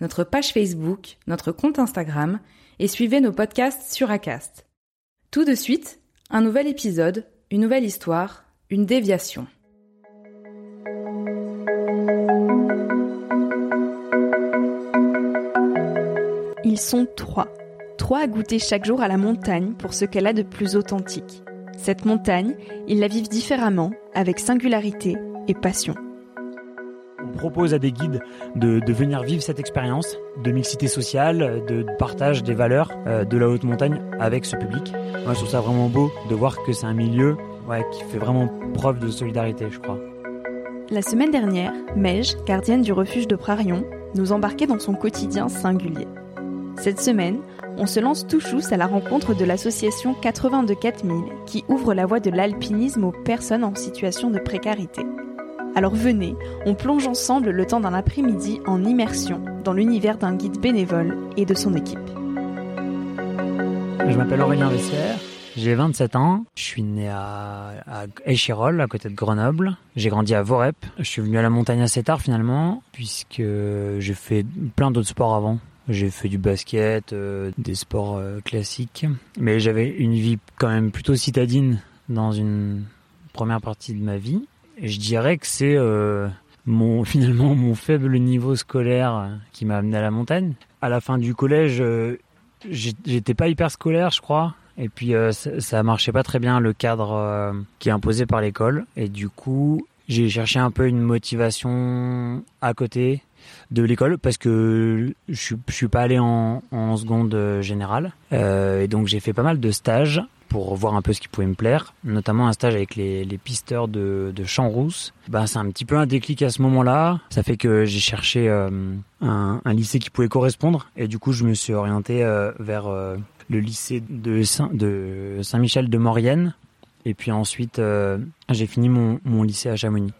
notre page Facebook, notre compte Instagram et suivez nos podcasts sur Acast. Tout de suite, un nouvel épisode, une nouvelle histoire, une déviation. Ils sont trois. Trois à goûter chaque jour à la montagne pour ce qu'elle a de plus authentique. Cette montagne, ils la vivent différemment, avec singularité et passion. Propose à des guides de, venir vivre cette expérience de mixité sociale, de partage des valeurs euh, de la haute montagne avec ce public. Moi, je trouve ça vraiment beau de voir que c'est un milieu qui fait vraiment preuve de solidarité, je crois. La semaine dernière, Mej, gardienne du refuge de Prarion, nous embarquait dans son quotidien singulier. Cette semaine, on se lance tout chousse à la rencontre de l'association 82 4000 qui ouvre la voie de l'alpinisme aux personnes en situation de précarité. Alors venez, on plonge ensemble le temps d'un après-midi en immersion dans l'univers d'un guide bénévole et de son équipe. Je m'appelle Aurélien Vessière, j'ai 27 ans, je suis né à, Échirol, à côté de Grenoble. J'ai grandi à Vorep. Je suis venu à la montagne assez tard finalement, puisque j'ai fait plein d'autres sports avant. J'ai fait du basket, euh, des sports euh, classiques, mais j'avais une vie quand même plutôt citadine dans une première partie de ma vie. Je dirais que c'est euh, mon finalement mon faible niveau scolaire qui m'a amené à la montagne. À la fin du collège, euh, j'étais pas hyper scolaire, je crois. Et puis euh, ça, ça marchait pas très bien le cadre qui est imposé par l'école. Et du coup, j'ai cherché un peu une motivation à côté de l'école parce que je suis, pas allé en, en seconde générale. Et donc j'ai fait pas mal de stages pour voir un peu ce qui pouvait me plaire, notamment un stage avec les, pisteurs de, de Champs-Rousse. Ben, c'est un petit peu un déclic à ce moment-là. Ça fait que j'ai cherché euh, un, lycée qui pouvait correspondre et du coup je me suis orienté euh, vers euh, le lycée de, Saint, de Saint-Michel de Maurienne. Et puis ensuite, j'ai fini mon, lycée à Chamonix.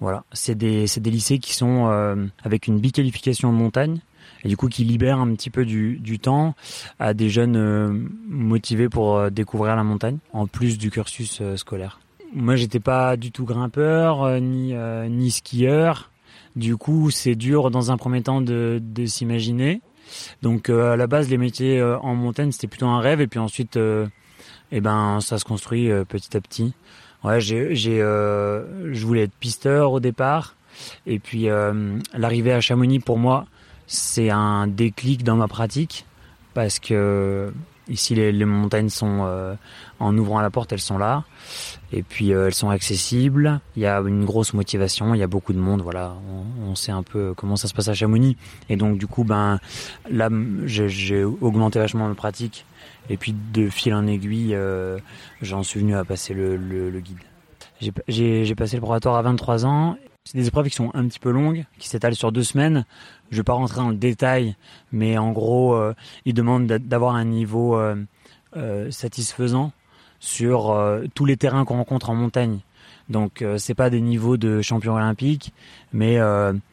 Voilà, c'est des, lycées qui sont avec une biqualification en montagne et du coup qui libèrent un petit peu du, du temps à des jeunes euh, motivés pour euh, découvrir la montagne, en plus du cursus euh, scolaire. Moi, j'étais pas du tout grimpeur ni ni skieur. Du coup, c'est dur dans un premier temps de, de s'imaginer. Donc, à la base, les métiers en montagne, c'était plutôt un rêve, et puis ensuite, eh ben, ça se construit petit à petit. Ouais, j'ai, j'ai, je voulais être pisteur au départ, et puis l'arrivée à Chamonix pour moi, c'est un déclic dans ma pratique parce que ici les, montagnes sont euh, en ouvrant la porte, elles sont là, et puis euh, elles sont accessibles. Il y a une grosse motivation, il y a beaucoup de monde. Voilà, on, sait un peu comment ça se passe à Chamonix, et donc du coup, ben là, j'ai, augmenté vachement ma pratique. Et puis de fil en aiguille, euh, j'en suis venu à passer le, le, guide. J'ai passé le probatoire à 23 ans. C'est des épreuves qui sont un petit peu longues, qui s'étalent sur deux semaines. Je vais pas rentrer dans le détail, mais en gros, euh, ils demandent d'a- d'avoir un niveau euh, euh, satisfaisant sur euh, tous les terrains qu'on rencontre en montagne. Donc c'est pas des niveaux de champion olympique, mais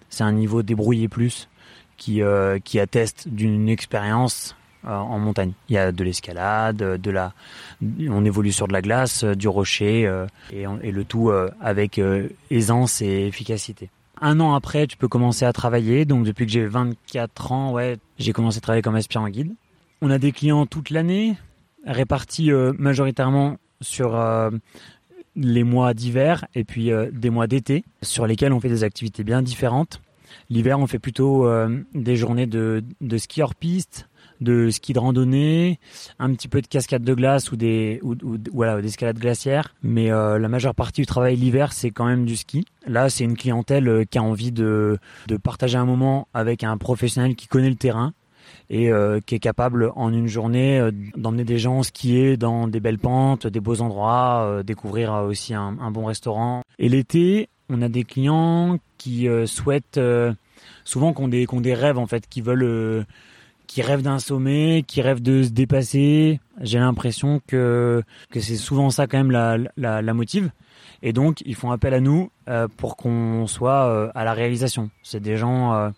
c'est un niveau débrouillé plus qui qui atteste d'une expérience en montagne. Il y a de l'escalade, de la, on évolue sur de la glace, euh, du rocher, euh, et, le tout euh, avec euh, aisance et efficacité. Un an après, tu peux commencer à travailler. Donc depuis que j'ai 24 ans, ouais, j'ai commencé à travailler comme aspirant guide. On a des clients toute l'année, répartis euh, majoritairement sur euh, les mois d'hiver et puis euh, des mois d'été, sur lesquels on fait des activités bien différentes. L'hiver, on fait plutôt euh, des journées de, de ski hors piste, de ski de randonnée, un petit peu de cascade de glace ou des ou, ou- voilà d'escalade glaciaire. Mais euh, la majeure partie du travail l'hiver, c'est quand même du ski. Là, c'est une clientèle euh, qui a envie de de partager un moment avec un professionnel qui connaît le terrain et euh, qui est capable en une journée d'emmener des gens skier dans des belles pentes, des beaux endroits, euh, découvrir aussi un, bon restaurant. Et l'été, on a des clients qui souhaitent souvent qu'on des qu'on des rêves en fait, qui veulent qui rêvent d'un sommet, qui rêvent de se dépasser. J'ai l'impression que que c'est souvent ça quand même la la, la motive. Et donc ils font appel à nous euh, pour qu'on soit euh, à la réalisation. C'est des gens euh,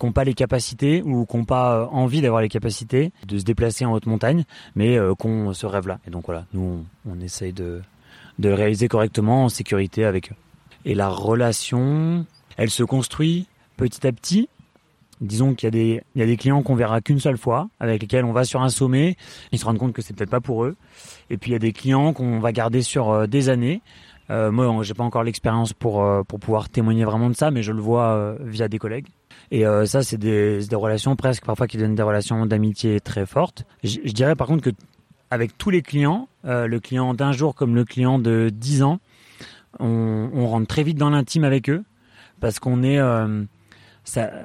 qui n'ont pas les capacités ou qui n'ont pas euh, envie d'avoir les capacités de se déplacer en haute montagne, mais euh, qui ont ce rêve-là. Et donc voilà, nous on, essaye de de réaliser correctement en sécurité avec eux. Et la relation, elle se construit petit à petit. Disons qu'il y a des, il y a des clients qu'on verra qu'une seule fois, avec lesquels on va sur un sommet, ils se rendent compte que c'est peut-être pas pour eux. Et puis il y a des clients qu'on va garder sur euh, des années. Euh, moi, j'ai pas encore l'expérience pour euh, pour pouvoir témoigner vraiment de ça, mais je le vois euh, via des collègues. Et ça, c'est des, relations presque parfois qui deviennent des relations d'amitié très fortes. Je, dirais par contre que avec tous les clients, le client d'un jour comme le client de 10 ans, on, rentre très vite dans l'intime avec eux parce qu'on est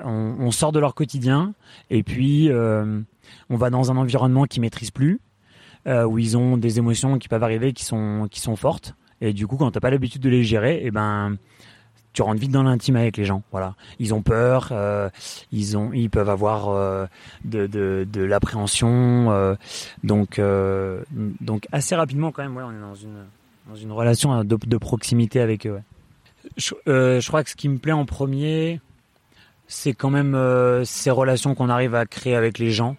on, sort de leur quotidien et puis euh, on va dans un environnement qu'ils maîtrisent plus euh, où ils ont des émotions qui peuvent arriver qui sont qui sont fortes. Et du coup quand t'as pas l'habitude de les gérer et ben tu rentres vite dans l'intime avec les gens voilà. Ils ont peur euh, ils ont ils peuvent avoir de de, de l'appréhension donc donc assez rapidement quand même ouais on est dans une dans une relation de, proximité avec eux je, je crois que ce qui me plaît en premier c'est quand même euh, ces relations qu'on arrive à créer avec les gens.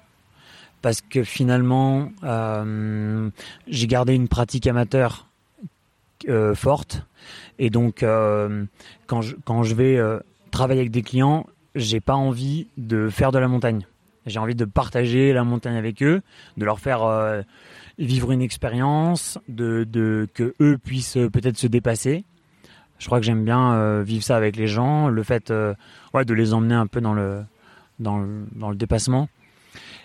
Parce que finalement euh, j'ai gardé une pratique amateur euh, forte. Et donc quand je quand je vais travailler avec des clients j'ai pas envie de faire de la montagne. J'ai envie de partager la montagne avec eux de leur faire vivre une expérience de, de que eux puissent peut-être se dépasser je crois que j'aime bien euh, vivre ça avec les gens le fait euh, de les emmener un peu dans le dans le, dépassement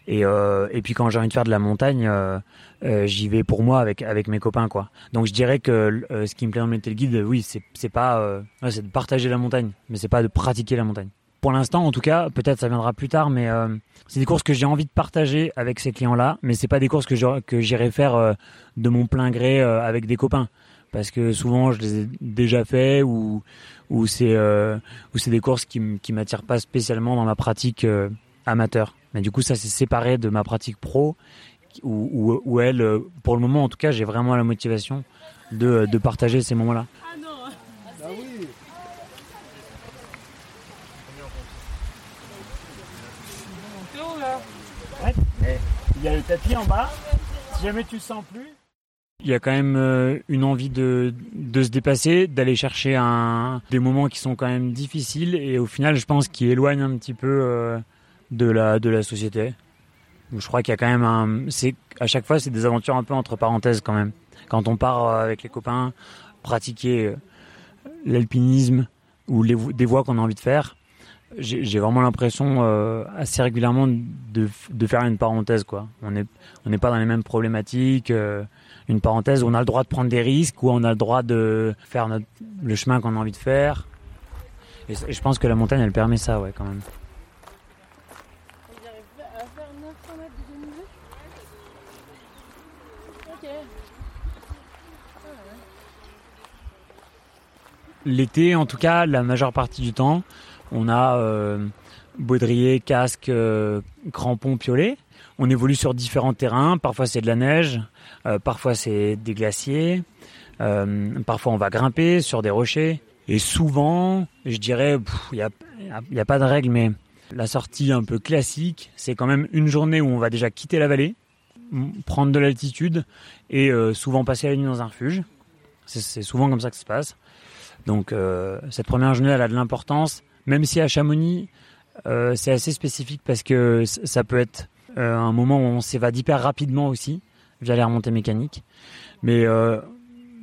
et, euh, et puis quand j'ai envie de faire de la montagne, j'y vais pour moi avec avec mes copains quoi. Donc je dirais que ce qui me plaît dans de guide, oui, c'est de partager la montagne, mais c'est pas de pratiquer la montagne. Pour l'instant, en tout cas, peut-être ça viendra plus tard, mais c'est des courses que j'ai envie de partager avec ces clients-là, mais c'est pas des courses que que j'irai faire de mon plein gré avec des copains, parce que souvent je les ai déjà fait ou ou c'est euh, ou c'est des courses qui qui m'attirent pas spécialement dans ma pratique euh, amateur. Mais du coup, ça s'est séparé de ma pratique pro, où, elle, euh, pour le moment en tout cas, j'ai vraiment la motivation de, partager ces moments-là. Il y a le tapis en bas. Si jamais tu sens plus. Il y a quand même euh, une envie de, de se dépasser, d'aller chercher un, des moments qui sont quand même difficiles et au final, je pense qu'ils éloignent un petit peu euh, de la de la société. Je crois qu'il y a quand même un, à chaque fois c'est des aventures un peu entre parenthèses quand même. Quand on part euh, avec les copains pratiquer l'alpinisme ou les, des voies qu'on a envie de faire, j'ai vraiment l'impression assez régulièrement de, de faire une parenthèse quoi. On est on n'est pas dans les mêmes problématiques. Une parenthèse où on a le droit de prendre des risques, où on a le droit de faire le chemin qu'on a envie de faire. Et, je pense que la montagne, elle permet ça, ouais, quand même. Vous arrivez à faire 900 mètres de dénivelé Ok. L'été, en tout cas, la majeure partie du temps, on a euh, baudrier, casque, euh, crampons, piolets. On évolue sur différents terrains. Parfois c'est de la neige, euh, parfois c'est des glaciers, euh, parfois on va grimper sur des rochers. Et souvent, je dirais, il n'y a, y a pas de règle, mais la sortie un peu classique, c'est quand même une journée où on va déjà quitter la vallée, prendre de l'altitude et euh, souvent passer la nuit dans un refuge. C'est- souvent comme ça que ça se passe. Donc cette première journée, elle a de l'importance, même si à Chamonix, c'est assez spécifique parce que ça peut être euh, un moment où on s'évade hyper rapidement aussi via les remontées mécaniques. Mais euh,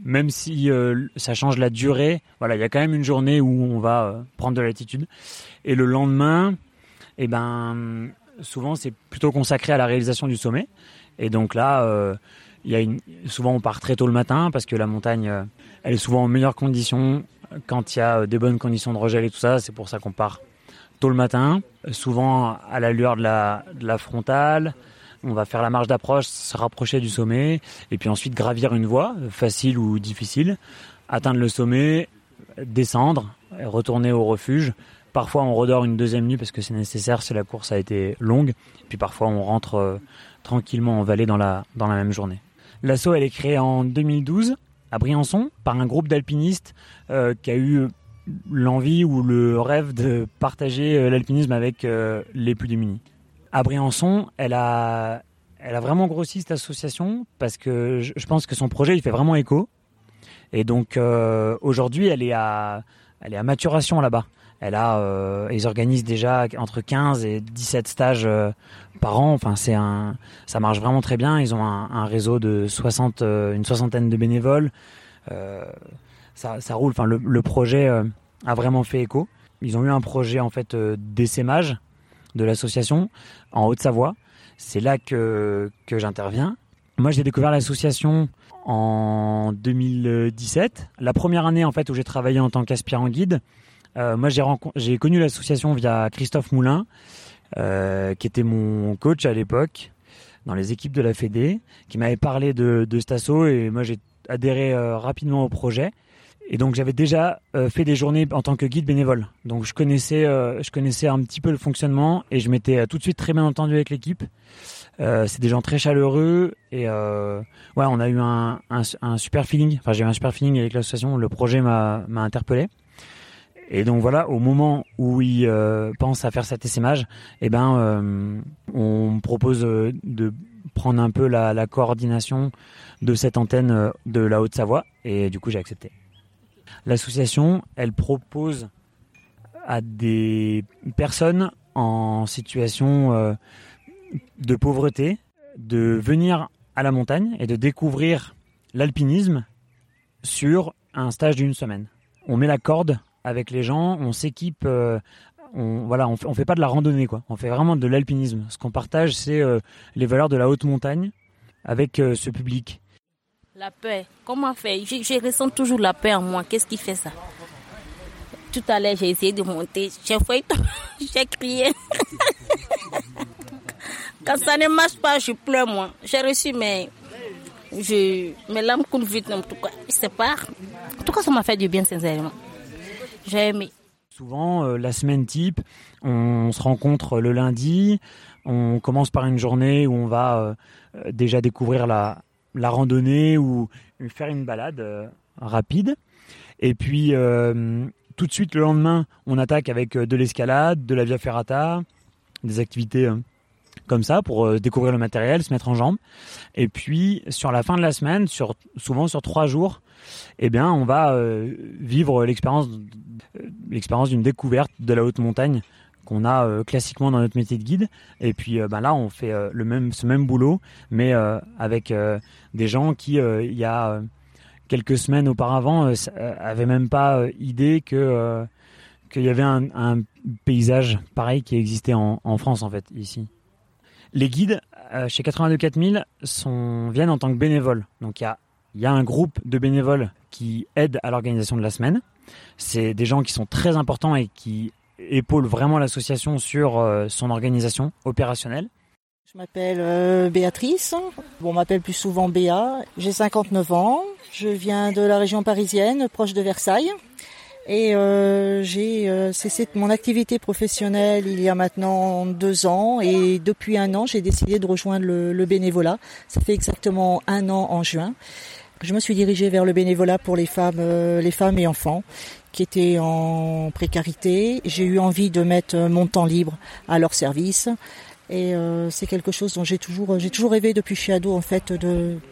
même si euh, ça change la durée, voilà, il y a quand même une journée où on va prendre de l'altitude. Et le lendemain, eh ben, souvent c'est plutôt consacré à la réalisation du sommet. Et donc là, il y a souvent on part très tôt le matin parce que la montagne, elle est souvent en meilleures conditions quand il y a des bonnes conditions de regel et tout ça. C'est pour ça qu'on part tôt le matin, souvent à la lueur de la, frontale. On va faire la marche d'approche, se rapprocher du sommet, et puis ensuite gravir une voie, facile ou difficile, atteindre le sommet, descendre, et retourner au refuge. Parfois on redort une deuxième nuit parce que c'est nécessaire si la course a été longue, puis parfois on rentre euh, tranquillement en vallée dans la, même journée. L'asso elle est créée en 2012 à Briançon par un groupe d'alpinistes euh, qui a eu l'envie ou le rêve de partager euh, l'alpinisme avec euh, les plus démunis. À Briançon, elle a, elle a vraiment grossi cette association parce que je, pense que son projet il fait vraiment écho. Et donc euh, aujourd'hui, elle est à, elle est à maturation là-bas. Elle a, ils organisent déjà entre 15 et 17 stages par an. Enfin, c'est un, ça marche vraiment très bien. Ils ont un, réseau de 60, euh, une soixantaine de bénévoles. Ça, roule. Enfin, le, projet a vraiment fait écho. Ils ont eu un projet en fait euh, d'essaimage de l'association en Haute-Savoie. C'est là que que j'interviens. Moi, j'ai découvert l'association en 2017. La première année en fait où j'ai travaillé en tant qu'aspirant guide. Euh, moi, j'ai connu l'association via Christophe Moulin, euh, qui était mon coach à l'époque dans les équipes de la Fédé, qui m'avait parlé de, de cet asso et moi j'ai adhéré rapidement au projet. Et donc j'avais déjà euh, fait des journées en tant que guide bénévole. Donc je connaissais, euh, je connaissais un petit peu le fonctionnement et je m'étais euh, tout de suite très bien entendu avec l'équipe. Euh, c'est des gens très chaleureux et euh, ouais, on a eu un, un, un super feeling. Enfin, j'ai eu un super feeling avec l'association. Le projet m'a m'a interpellé. Et donc voilà, au moment où ils pensent à faire cet essaimage, eh ben, on me propose de prendre un peu la, la coordination de cette antenne de la Haute-Savoie, et du coup j'ai accepté. L'association, elle propose à des personnes en situation euh, de pauvreté de venir à la montagne et de découvrir l'alpinisme sur un stage d'une semaine. On met la corde avec les gens, on s'équipe, euh, on voilà, on fait, pas de la randonnée quoi, on fait vraiment de l'alpinisme. Ce qu'on partage, c'est euh, les valeurs de la haute montagne avec ce public. La peur, comment faire? Je, je ressens toujours la peur en moi. Qu'est-ce qui fait ça? Tout à l'heure, j'ai essayé de monter. J'ai failli. J'ai crié. Quand ça ne marche pas, je pleure moi. J'ai reçu mes, je, mes larmes coulent vite en tout cas. Sais pas. En tout cas, ça m'a fait du bien sincèrement. J'ai aimé. Souvent, euh, la semaine type, on se rencontre le lundi, on commence par une journée où on va euh, déjà découvrir la, la randonnée ou faire une balade euh, rapide. Et puis, euh, tout de suite, le lendemain, on attaque avec euh, de l'escalade, de la via ferrata, des activités comme ça pour découvrir le matériel, se mettre en jambes. Et puis, sur la fin de la semaine, sur, souvent sur trois jours, eh bien, on va vivre l'expérience l'expérience d'une découverte de la haute montagne qu'on a euh, classiquement dans notre métier de guide. Et puis euh, ben là, on fait euh, le même, ce même boulot, mais euh, avec des gens qui, il y a quelques semaines auparavant, avaient même pas idée que qu'il y avait un, paysage pareil qui existait en, France en fait ici. Les guides chez 82 4000 sont viennent en tant que bénévoles. Donc il y a il y a un groupe de bénévoles qui aident à l'organisation de la semaine. C'est des gens qui sont très importants et qui épaulent vraiment l'association sur euh, son organisation opérationnelle. Je m'appelle euh, Béatrice. On m'appelle plus souvent Béa. J'ai 59 ans. Je viens de la région parisienne, proche de Versailles. Et euh, j'ai cessé mon activité professionnelle il y a maintenant deux ans. Et depuis un an, j'ai décidé de rejoindre le, bénévolat. Ça fait exactement un an en juin. Je me suis dirigée vers le bénévolat pour les femmes, les femmes et enfants qui étaient en précarité. J'ai eu envie de mettre mon temps libre à leur service. Et euh, c'est quelque chose dont j'ai toujours, j'ai toujours rêvé depuis suis ado en fait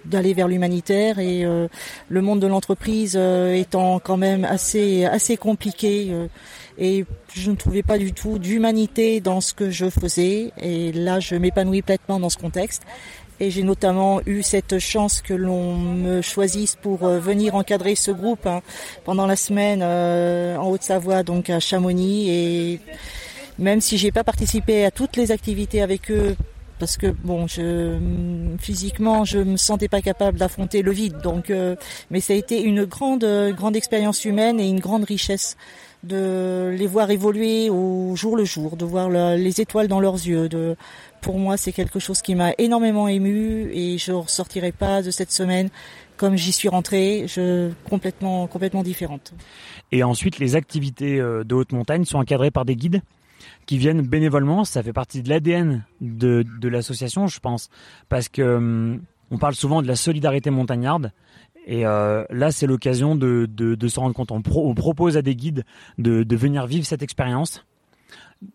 d'aller vers l'humanitaire et euh, le monde de l'entreprise euh, étant quand même assez assez compliqué euh, et je ne trouvais pas du tout d'humanité dans ce que je faisais et là je m'épanouis pleinement dans ce contexte Et j'ai notamment eu cette chance que l'on me choisisse pour euh, venir encadrer ce groupe hein, pendant la semaine euh, en Haute-Savoie, donc à Chamonix. Et même si j'ai pas participé à toutes les activités avec eux, parce que bon, je, physiquement, je me sentais pas capable d'affronter le vide. Donc, euh, mais ça a été une grande, grande expérience humaine et une grande richesse de les voir évoluer au jour le jour, de voir les étoiles dans leurs yeux. De, pour moi, c'est quelque chose qui m'a énormément ému et je ne ressortirai pas de cette semaine comme j'y suis rentrée, je, complètement, complètement différente. Et ensuite, les activités euh, de haute montagne sont encadrées par des guides qui viennent bénévolement. Ça fait partie de l'ADN de, l'association, je pense, parce que hum, on parle souvent de la solidarité montagnarde. Et euh, là, c'est l'occasion de, de, se rendre compte. On, propose à des guides de, de venir vivre cette expérience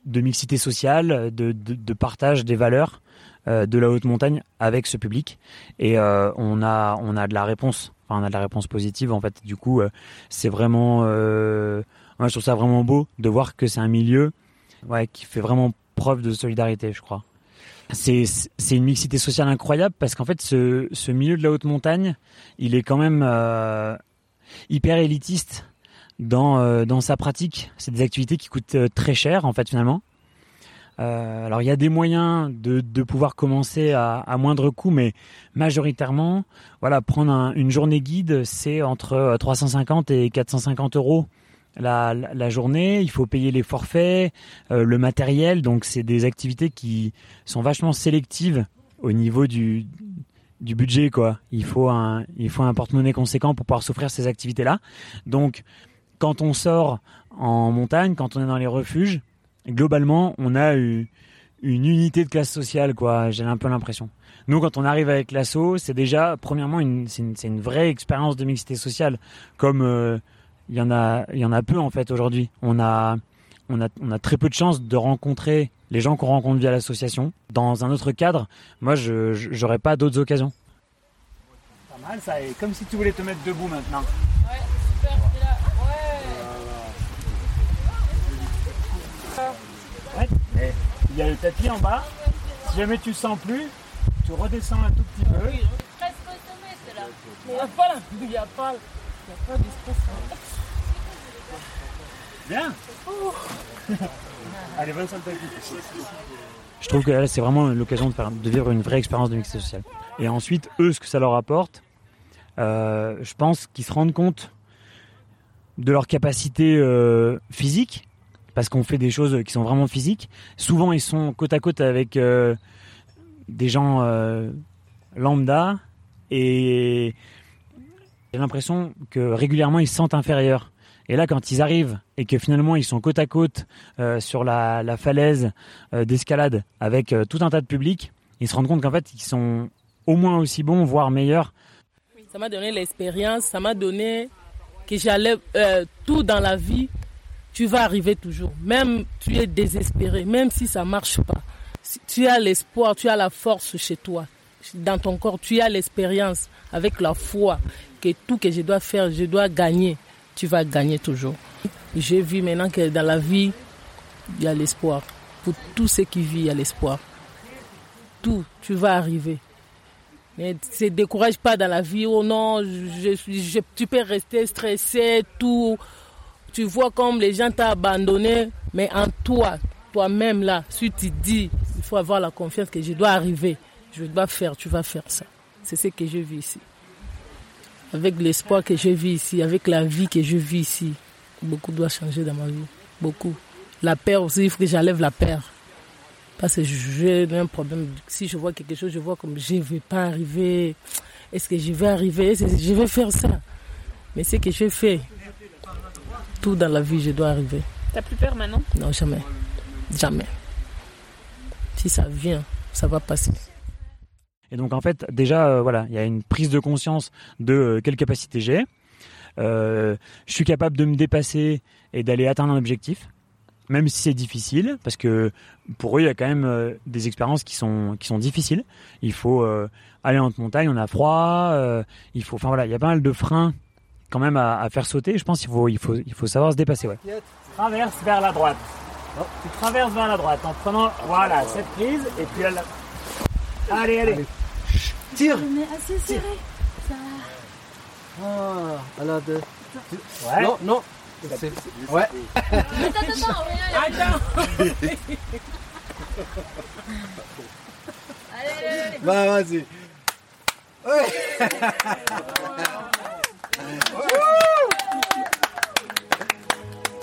de mixité sociale, de, de partage des valeurs euh, de la haute montagne avec ce public. Et euh, on a on a de la réponse. Enfin, on a de la réponse positive. En fait, du coup, c'est vraiment. Moi, je trouve ça vraiment beau de voir que c'est un milieu, ouais, qui fait vraiment preuve de solidarité, je crois c'est une mixité sociale incroyable parce qu'en fait ce, milieu de la haute montagne il est quand même euh, hyper élitiste dans euh, dans sa pratique. C'est des activités qui coûtent euh, très cher en fait finalement. Alors il y a des moyens de, pouvoir commencer à, moindre coût mais majoritairement voilà prendre un, une journée guide c'est entre 350 et 450 euros la, journée, il faut payer les forfaits, euh, le matériel. Donc c'est des activités qui sont vachement sélectives au niveau du, budget quoi. Il faut un un porte-monnaie conséquent pour pouvoir s'offrir ces activités là. Donc quand on sort en montagne, quand on est dans les refuges, globalement, on a eu une unité de classe sociale quoi, j'ai un peu l'impression. Nous quand on arrive avec l'assaut, c'est déjà premièrement une c'est une, une, vraie expérience de mixité sociale comme euh, il y en a, il y en a peu en fait aujourd'hui. On a, on a, on a très peu de chances de rencontrer les gens qu'on rencontre via l'association. Dans un autre cadre, moi, je j'aurais pas d'autres occasions. Pas mal, ça est comme si tu voulais te mettre debout maintenant. Ouais, super, c'est là. Ouais. ouais il y a le tapis en bas. Si jamais tu sens plus, tu redescends un tout petit peu. Oui, presque au sommet, c'est là. Il n'y a pas, il n'y a pas, il n'y a pas d'espace. Bien Allez, bonne Je trouve que c'est vraiment l'occasion de, de, vivre une vraie expérience de mixité sociale. Et ensuite, eux, ce que ça leur apporte, euh, je pense qu'ils se rendent compte de leur capacité euh, physique, parce qu'on fait des choses qui sont vraiment physiques. Souvent, ils sont côte à côte avec euh, des gens euh, lambda, et j'ai l'impression que régulièrement, ils se sentent inférieurs. Et là, quand ils arrivent et que finalement ils sont côte à côte euh, sur la, la falaise euh, d'escalade avec euh, tout un tas de public, ils se rendent compte qu'en fait ils sont au moins aussi bons, voire meilleurs. Ça m'a donné l'expérience, ça m'a donné que j'allais tout dans la vie, tu vas arriver toujours. Même tu es désespéré, même si ça marche pas. Tu as l'espoir, tu as la force chez toi, dans ton corps, tu as l'expérience avec la foi que tout que je dois faire, je dois gagner tu vas gagner toujours. J'ai vu maintenant que dans la vie, il y a l'espoir. Pour tous ceux qui vivent, il y a l'espoir. Tout, tu vas arriver. Ne te décourage pas dans la vie. Oh non, tu peux rester stressé, tout. Tu vois comme les gens t'ont abandonné, mais en toi, toi-même là, si tu dis, il faut avoir la confiance que je dois arriver, je dois faire, tu vas faire ça. C'est ce que je vis ici avec l'espoir que je vis ici, avec la vie que je vis ici, beaucoup doit changer dans ma vie. Beaucoup. La peur aussi, il faut que j'enlève la peur. Parce que j'ai un problème. Si je vois quelque chose, je vois comme je ne vais pas arriver. Est-ce que je vais arriver? Est-ce que je vais faire ça? Mais c'est que je fais. Tout dans la vie, je dois arriver. T'as plus peur maintenant? Non, jamais. Jamais. Si ça vient, ça va passer. Et donc en fait, déjà, euh, voilà, il y a une prise de conscience de euh, quelle capacité j'ai. Euh, je suis capable de me dépasser et d'aller atteindre un objectif, même si c'est difficile, parce que pour eux, il y a quand même des expériences qui sont qui sont difficiles. Il faut aller en montagne, on a froid, il faut, enfin voilà, il y a pas mal de freins quand même à, faire sauter. Je pense qu'il faut il faut il faut savoir se dépasser. Ouais. Traverse vers la droite. Tu traverses vers la droite en prenant voilà cette prise et puis elle... allez. allez. Tire Mais assez serré. Ça... Ah, à la deux. Ouais. Non, non. C'est- Ouais. Attends, attends, Attends. Bah, vas-y.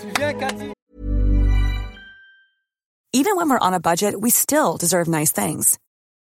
Tu viens, Cathy Even when we're on a budget, we still deserve nice things.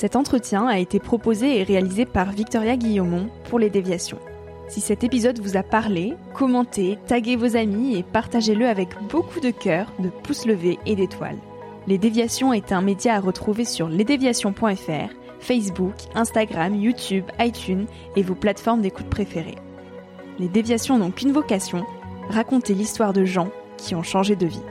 Cet entretien a été proposé et réalisé par Victoria Guillaumont pour les déviations. Si cet épisode vous a parlé, commentez, taguez vos amis et partagez-le avec beaucoup de cœur, de pouces levés et d'étoiles. Les déviations est un média à retrouver sur lesdéviations.fr, Facebook, Instagram, YouTube, iTunes et vos plateformes d'écoute préférées. Les déviations n'ont qu'une vocation, raconter l'histoire de gens qui ont changé de vie.